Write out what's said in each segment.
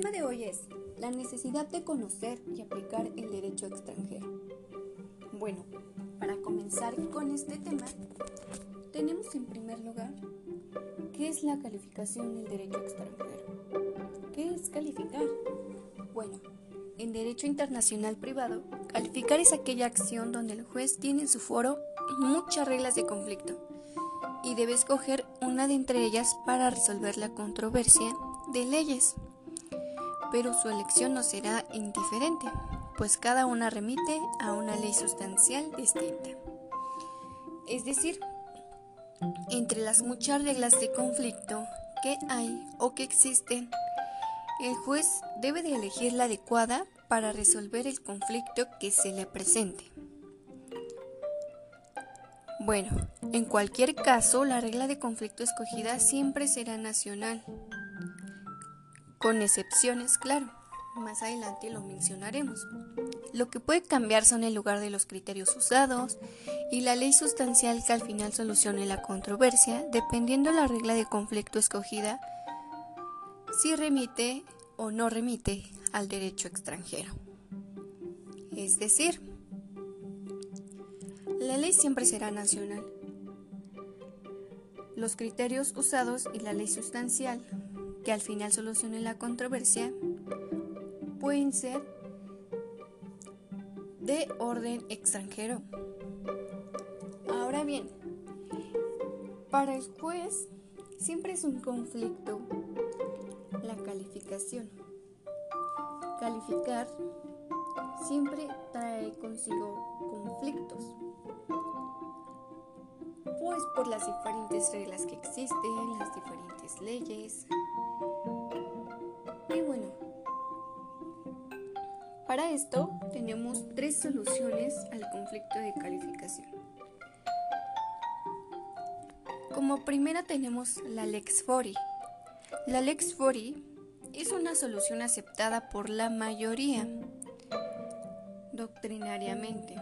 tema de hoy es la necesidad de conocer y aplicar el derecho extranjero. Bueno, para comenzar con este tema, tenemos en primer lugar qué es la calificación del derecho extranjero. ¿Qué es calificar? Bueno, en derecho internacional privado, calificar es aquella acción donde el juez tiene en su foro muchas reglas de conflicto y debe escoger una de entre ellas para resolver la controversia de leyes. Pero su elección no será indiferente, pues cada una remite a una ley sustancial distinta. Es decir, entre las muchas reglas de conflicto que hay o que existen, el juez debe de elegir la adecuada para resolver el conflicto que se le presente. Bueno, en cualquier caso, la regla de conflicto escogida siempre será nacional, con excepciones, claro. Más adelante lo mencionaremos. Lo que puede cambiar son el lugar de los criterios usados y la ley sustancial que al final solucione la controversia, dependiendo la regla de conflicto escogida, si remite o no remite al derecho extranjero. Es decir, la ley siempre será nacional. Los criterios usados y la ley sustancial, que al final solucione la controversia, pueden ser de orden extranjero. Ahora bien, para el juez siempre es un conflicto la calificación. Calificar siempre trae consigo conflictos pues por las diferentes reglas que existen, las diferentes leyes. Para esto tenemos tres soluciones al conflicto de calificación. Como primera tenemos la Lex Fori. La Lex Fori es una solución aceptada por la mayoría doctrinariamente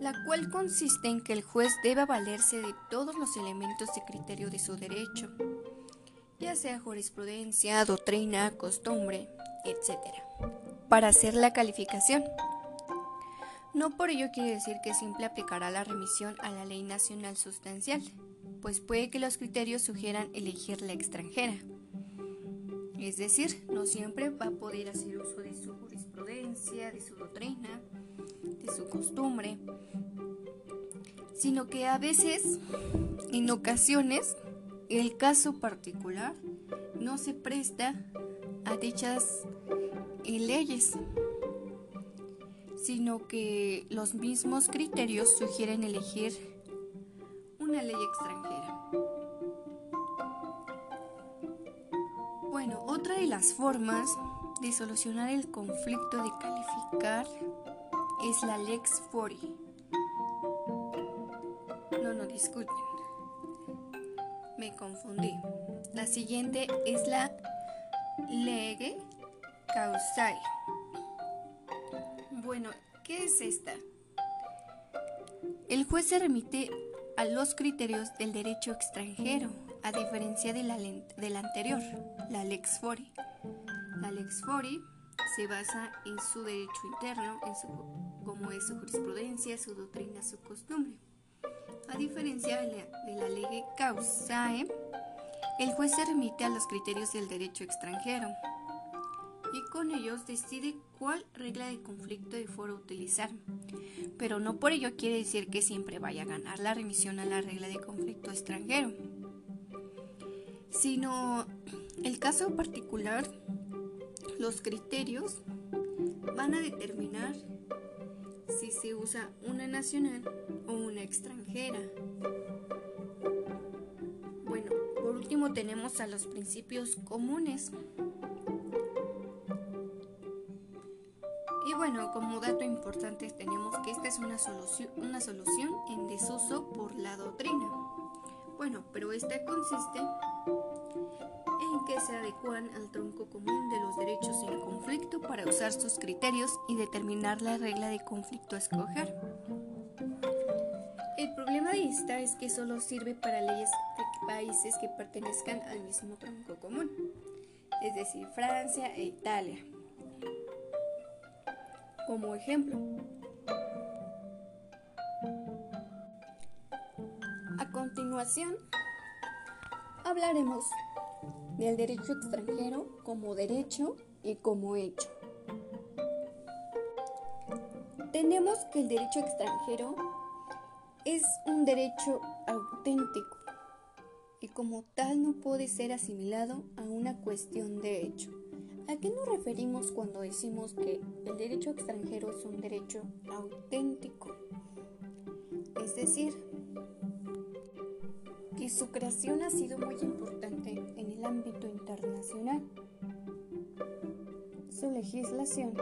la cual consiste en que el juez debe valerse de todos los elementos de criterio de su derecho, ya sea jurisprudencia, doctrina, costumbre, etc., para hacer la calificación. No por ello quiere decir que siempre aplicará la remisión a la ley nacional sustancial, pues puede que los criterios sugieran elegir la extranjera. Es decir, no siempre va a poder hacer uso de su jurisprudencia, de su doctrina, de su costumbre, sino que a veces, en ocasiones, el caso particular no se presta a dichas leyes, sino que los mismos criterios sugieren elegir una ley extranjera. Bueno, otra de las formas de solucionar el conflicto de calificar es la Lex Fori. No, no, disculpen. Me confundí. La siguiente es la Lege Causai. Bueno, ¿qué es esta? El juez se remite a los criterios del derecho extranjero, a diferencia de la, de la anterior, la Lex Fori. La Lex Fori se basa en su derecho interno, en su, como es su jurisprudencia, su doctrina, su costumbre. A diferencia de la, ley causae, el juez se remite a los criterios del derecho extranjero y con ellos decide cuál regla de conflicto de foro utilizar. Pero no por ello quiere decir que siempre vaya a ganar la remisión a la regla de conflicto extranjero, sino el caso particular los criterios van a determinar si se usa una nacional o una extranjera. Tenemos a los principios comunes. Y bueno, como dato importante tenemos que esta es una solución, una solución en desuso por la doctrina. Bueno, pero esta consiste que se adecuan al tronco común de los derechos en conflicto para usar sus criterios y determinar la regla de conflicto a escoger. El problema de esta es que solo sirve para leyes de países que pertenezcan al mismo tronco común. es decir, Francia e Italia. Como ejemplo, a continuación hablaremos del derecho extranjero como derecho y como hecho. Tenemos que el derecho extranjero es un derecho auténtico y como tal no puede ser asimilado a una cuestión de hecho. ¿A qué nos referimos cuando decimos que el derecho extranjero es un derecho auténtico? Es decir, que su creación ha sido muy importante en el ámbito internacional. Su legislación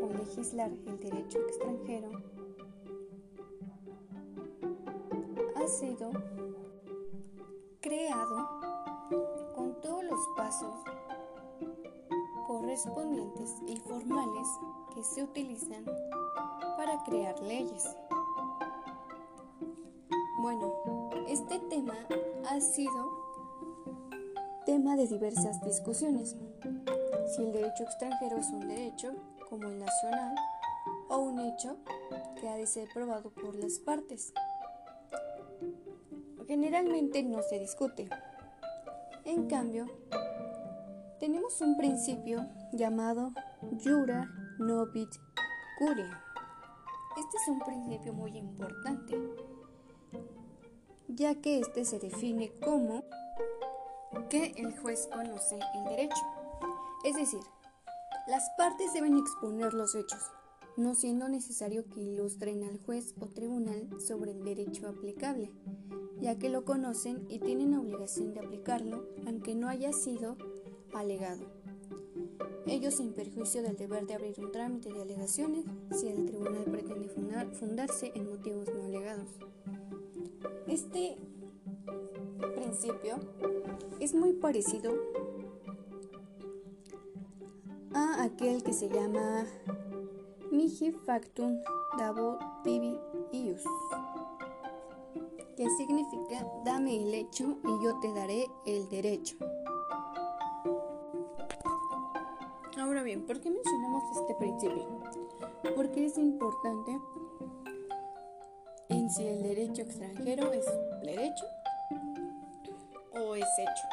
o legislar el derecho extranjero ha sido correspondientes y formales que se utilizan para crear leyes. Bueno, este tema ha sido tema de diversas discusiones. Si el derecho extranjero es un derecho, como el nacional, o un hecho que ha de ser probado por las partes. Generalmente no se discute. En cambio, tenemos un principio llamado jura novit curia. Este es un principio muy importante, ya que este se define como que el juez conoce el derecho. Es decir, las partes deben exponer los hechos, no siendo necesario que ilustren al juez o tribunal sobre el derecho aplicable, ya que lo conocen y tienen obligación de aplicarlo aunque no haya sido alegado. Ello sin perjuicio del deber de abrir un trámite de alegaciones si el tribunal pretende fundarse en motivos no alegados. Este principio es muy parecido a aquel que se llama Mihi Factum Dabo Tibi Ius que significa dame el hecho y yo te daré el derecho. Ahora bien, ¿por qué mencionamos este principio? Porque es importante en si el derecho extranjero es derecho o es hecho.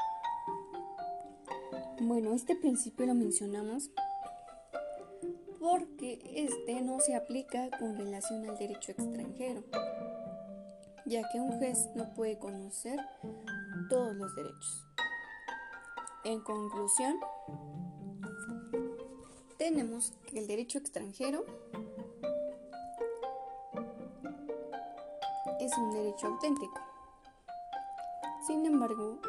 Bueno, este principio lo mencionamos porque este no se aplica con relación al derecho extranjero ya que un juez no puede conocer todos los derechos. En conclusión, tenemos el derecho extranjero es un derecho auténtico. Sin embargo,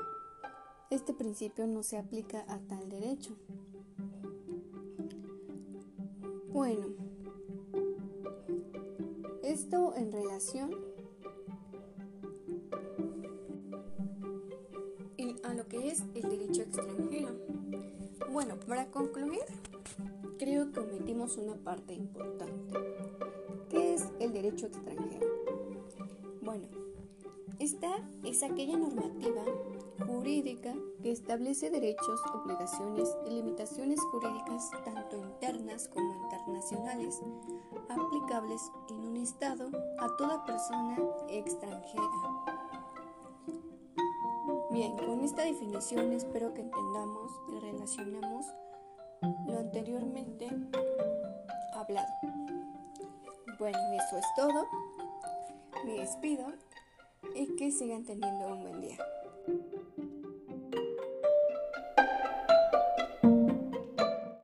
este principio no se aplica a tal derecho. Bueno, esto en relación que es el derecho extranjero. Bueno, para concluir, creo que omitimos una parte importante. ¿Qué es el derecho extranjero? Bueno, esta es aquella normativa jurídica que establece derechos, obligaciones y limitaciones jurídicas tanto internas como internacionales aplicables en un Estado a toda persona extranjera Bien, con esta definición espero que entendamos y relacionemos lo anteriormente hablado. Bueno, eso es todo. Me despido y que sigan teniendo un buen día.